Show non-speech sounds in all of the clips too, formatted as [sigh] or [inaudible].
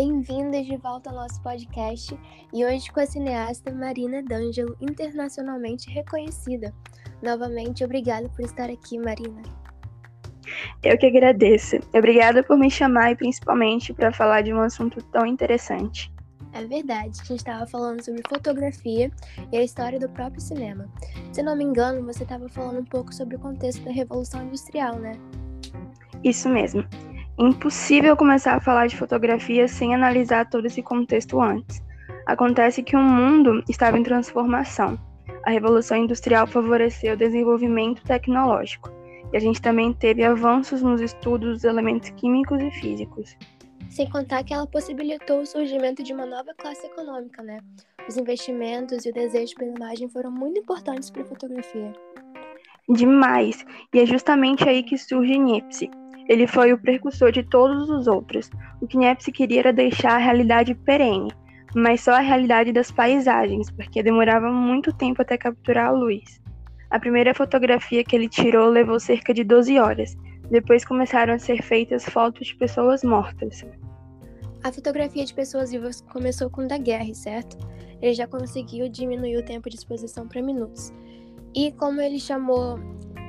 Bem-vindas de volta ao nosso podcast e hoje com a cineasta Marina D'Angelo, internacionalmente reconhecida. Novamente, obrigada por estar aqui, Marina. Eu que agradeço. Obrigada por me chamar e principalmente para falar de um assunto tão interessante. É verdade, a gente estava falando sobre fotografia e a história do próprio cinema. Se não me engano, você estava falando um pouco sobre o contexto da Revolução Industrial, né? Isso mesmo. Impossível começar a falar de fotografia sem analisar todo esse contexto antes. Acontece que o mundo estava em transformação. A Revolução Industrial favoreceu o desenvolvimento tecnológico, e a gente também teve avanços nos estudos dos elementos químicos e físicos. Sem contar que ela possibilitou o surgimento de uma nova classe econômica, né? Os investimentos e o desejo pela imagem foram muito importantes para a fotografia. Demais! E é justamente aí que surge Niepce. Ele foi o precursor de todos os outros. O que Niepce queria era deixar a realidade perene, mas só a realidade das paisagens, porque demorava muito tempo até capturar a luz. A primeira fotografia que ele tirou levou cerca de 12 horas. Depois começaram a ser feitas fotos de pessoas mortas. A fotografia de pessoas vivas começou com o certo? Ele já conseguiu diminuir o tempo de exposição para minutos. E como ele chamou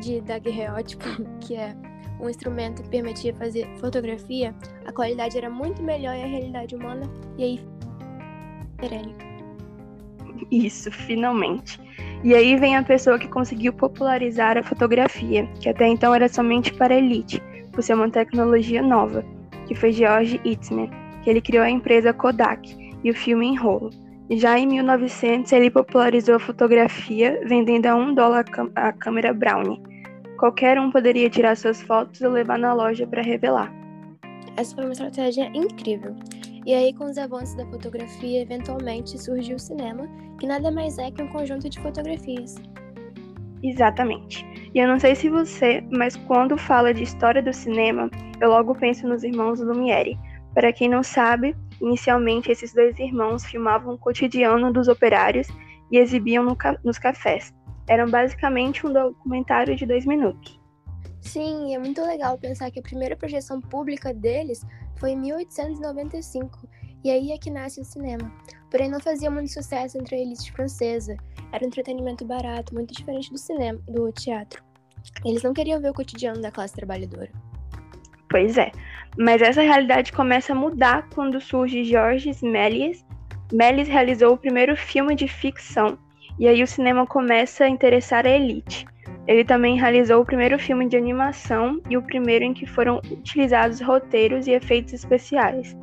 de daguerreótipo, [laughs] que é um instrumento que permitia fazer fotografia, a qualidade era muito melhor e a realidade humana, e aí perene. Isso, finalmente. E aí vem a pessoa que conseguiu popularizar a fotografia, que até então era somente para a elite, por ser uma tecnologia nova, que foi George Eastman, que ele criou a empresa Kodak e o filme em rolo. Já em 1900, ele popularizou a fotografia, vendendo a um dólar a câmera Brownie. Qualquer um poderia tirar suas fotos e levar na loja para revelar. Essa foi uma estratégia incrível. E aí, com os avanços da fotografia, eventualmente surgiu o cinema, que nada mais é que um conjunto de fotografias. Exatamente. E eu não sei se você, mas quando fala de história do cinema, eu logo penso nos irmãos Lumière. Para quem não sabe, inicialmente esses dois irmãos filmavam o cotidiano dos operários e exibiam no ca nos cafés. Eram basicamente um documentário de dois minutos. Sim, é muito legal pensar que a primeira projeção pública deles foi em 1895, e aí é que nasce o cinema. Porém, não fazia muito sucesso entre a elite francesa. Era um entretenimento barato, muito diferente do cinema, do teatro. Eles não queriam ver o cotidiano da classe trabalhadora. Pois é, mas essa realidade começa a mudar quando surge Georges Méliès. Méliès realizou o primeiro filme de ficção, e aí o cinema começa a interessar a elite. Ele também realizou o primeiro filme de animação e o primeiro em que foram utilizados roteiros e efeitos especiais.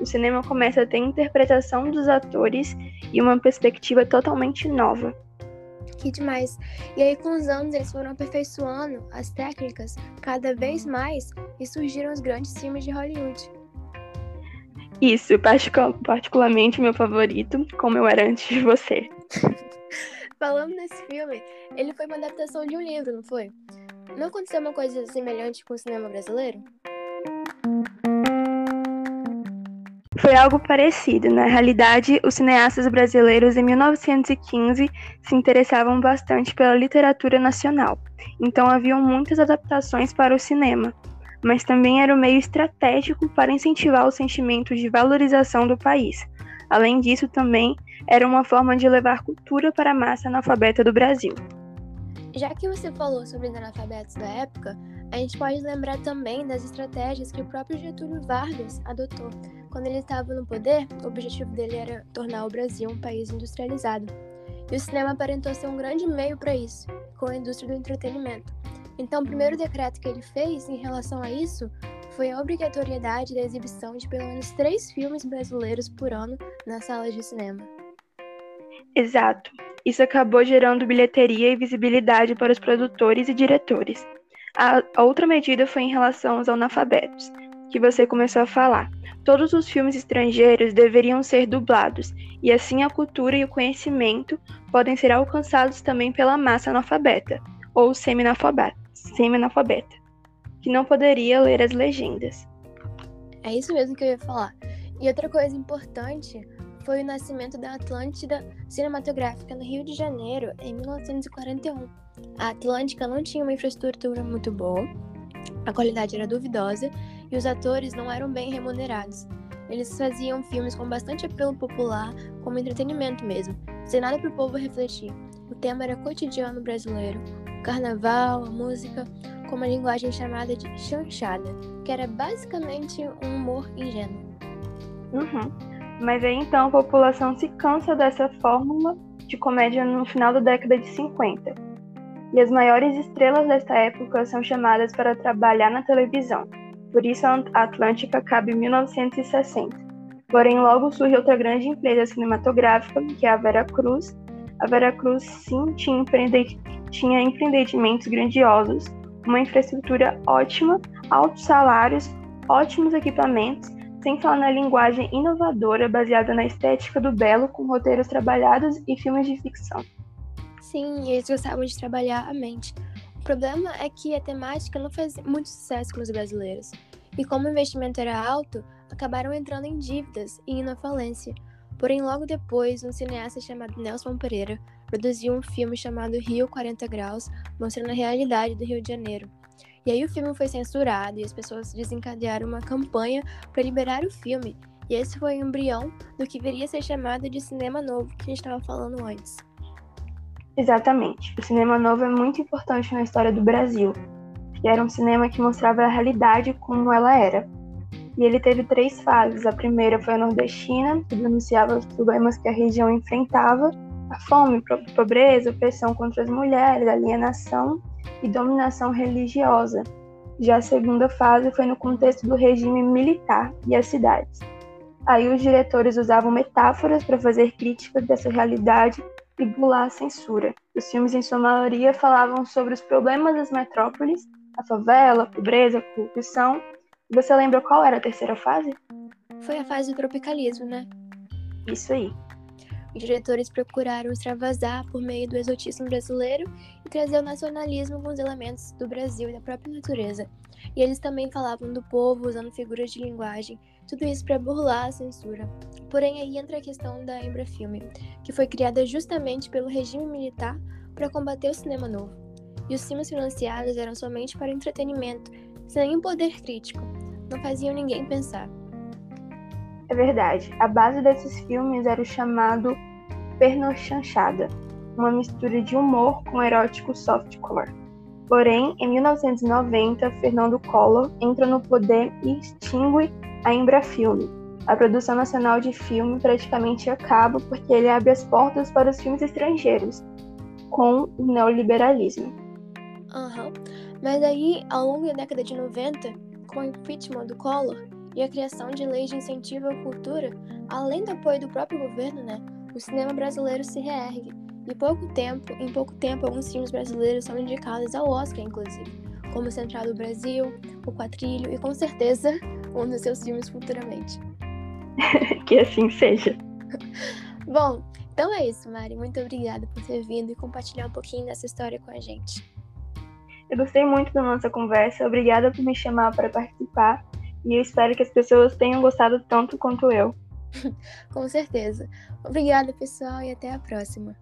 O cinema começa a ter interpretação dos atores e uma perspectiva totalmente nova. Que demais! E aí, com os anos, eles foram aperfeiçoando as técnicas cada vez mais e surgiram os grandes filmes de Hollywood. Isso, particularmente meu favorito, como eu era antes de você. [laughs] [laughs] Falando nesse filme, ele foi uma adaptação de um livro, não foi? Não aconteceu uma coisa semelhante com o cinema brasileiro? Foi algo parecido. Na realidade, os cineastas brasileiros em 1915 se interessavam bastante pela literatura nacional, então haviam muitas adaptações para o cinema, mas também era um meio estratégico para incentivar o sentimento de valorização do país. Além disso, também era uma forma de levar cultura para a massa analfabeta do Brasil. Já que você falou sobre os analfabetos da época, a gente pode lembrar também das estratégias que o próprio Getúlio Vargas adotou. Quando ele estava no poder, o objetivo dele era tornar o Brasil um país industrializado. E o cinema aparentou ser um grande meio para isso, com a indústria do entretenimento. Então, o primeiro decreto que ele fez em relação a isso foi a obrigatoriedade da exibição de pelo menos três filmes brasileiros por ano nas salas de cinema. Exato. Isso acabou gerando bilheteria e visibilidade para os produtores e diretores. A outra medida foi em relação aos analfabetos, que você começou a falar. Todos os filmes estrangeiros deveriam ser dublados, e assim a cultura e o conhecimento podem ser alcançados também pela massa analfabeta, ou semi-analfabeta, que não poderia ler as legendas. É isso mesmo que eu ia falar. E outra coisa importante foi o nascimento da Atlântida Cinematográfica no Rio de Janeiro em 1941. A Atlântica não tinha uma infraestrutura muito boa, a qualidade era duvidosa e os atores não eram bem remunerados. Eles faziam filmes com bastante apelo popular, como entretenimento mesmo, sem nada para o povo refletir. O tema era cotidiano brasileiro, carnaval, música, com uma linguagem chamada de chanchada, que era basicamente um humor ingênuo. Uhum. Mas aí então a população se cansa dessa fórmula de comédia no final da década de 50. E as maiores estrelas desta época são chamadas para trabalhar na televisão. Por isso a Atlântica cabe em 1960. Porém, logo surge outra grande empresa cinematográfica, que é a Vera Cruz. A Vera Cruz, sim, tinha, tinha empreendimentos grandiosos, uma infraestrutura ótima, altos salários, ótimos equipamentos, sem falar na linguagem inovadora baseada na estética do belo, com roteiros trabalhados e filmes de ficção. Sim, eles gostavam de trabalhar a mente. O problema é que a temática não fez muito sucesso com os brasileiros. E como o investimento era alto, acabaram entrando em dívidas e indo à falência. Porém, logo depois, um cineasta chamado Nelson Pereira produziu um filme chamado Rio 40 Graus, mostrando a realidade do Rio de Janeiro. E aí o filme foi censurado e as pessoas desencadearam uma campanha para liberar o filme. E esse foi o embrião do que viria a ser chamado de cinema novo que a gente estava falando antes. Exatamente. O cinema novo é muito importante na história do Brasil. E era um cinema que mostrava a realidade como ela era. E ele teve três fases. A primeira foi a nordestina, que denunciava os problemas que a região enfrentava: a fome, a pobreza, a opressão contra as mulheres, alienação e dominação religiosa. Já a segunda fase foi no contexto do regime militar e as cidades. Aí os diretores usavam metáforas para fazer críticas dessa realidade e bular a censura. Os filmes, em sua maioria, falavam sobre os problemas das metrópoles, a favela, a pobreza, a corrupção. Você lembra qual era a terceira fase? Foi a fase do tropicalismo, né? Isso aí. Os diretores procuraram extravasar por meio do exotismo brasileiro e trazer o nacionalismo com os elementos do Brasil e da própria natureza. E eles também falavam do povo usando figuras de linguagem, tudo isso para burlar a censura. Porém, aí entra a questão da Embrafilme, que foi criada justamente pelo regime militar para combater o cinema novo. E os filmes financiados eram somente para entretenimento, sem nenhum poder crítico. Não faziam ninguém pensar. É verdade. A base desses filmes era o chamado pernochanchada, uma mistura de humor com erótico softcore. Porém, em 1990, Fernando Collor entra no poder e extingue a Embrafilme. A produção nacional de filme praticamente acaba porque ele abre as portas para os filmes estrangeiros, com o neoliberalismo. Uhum. Mas aí, ao longo da década de 90, com o impeachment do Collor, e a criação de leis de incentivo à cultura, além do apoio do próprio governo, né, o cinema brasileiro se reergue. E pouco tempo, em pouco tempo, alguns filmes brasileiros são indicados ao Oscar, inclusive, como Central do Brasil, O Quatrilho e, com certeza, um dos seus filmes futuramente. [laughs] que assim seja. [laughs] Bom, então é isso, Mari. Muito obrigada por ter vindo e compartilhar um pouquinho dessa história com a gente. Eu gostei muito da nossa conversa. Obrigada por me chamar para participar e eu espero que as pessoas tenham gostado tanto quanto eu. [laughs] Com certeza. Obrigada, pessoal, e até a próxima.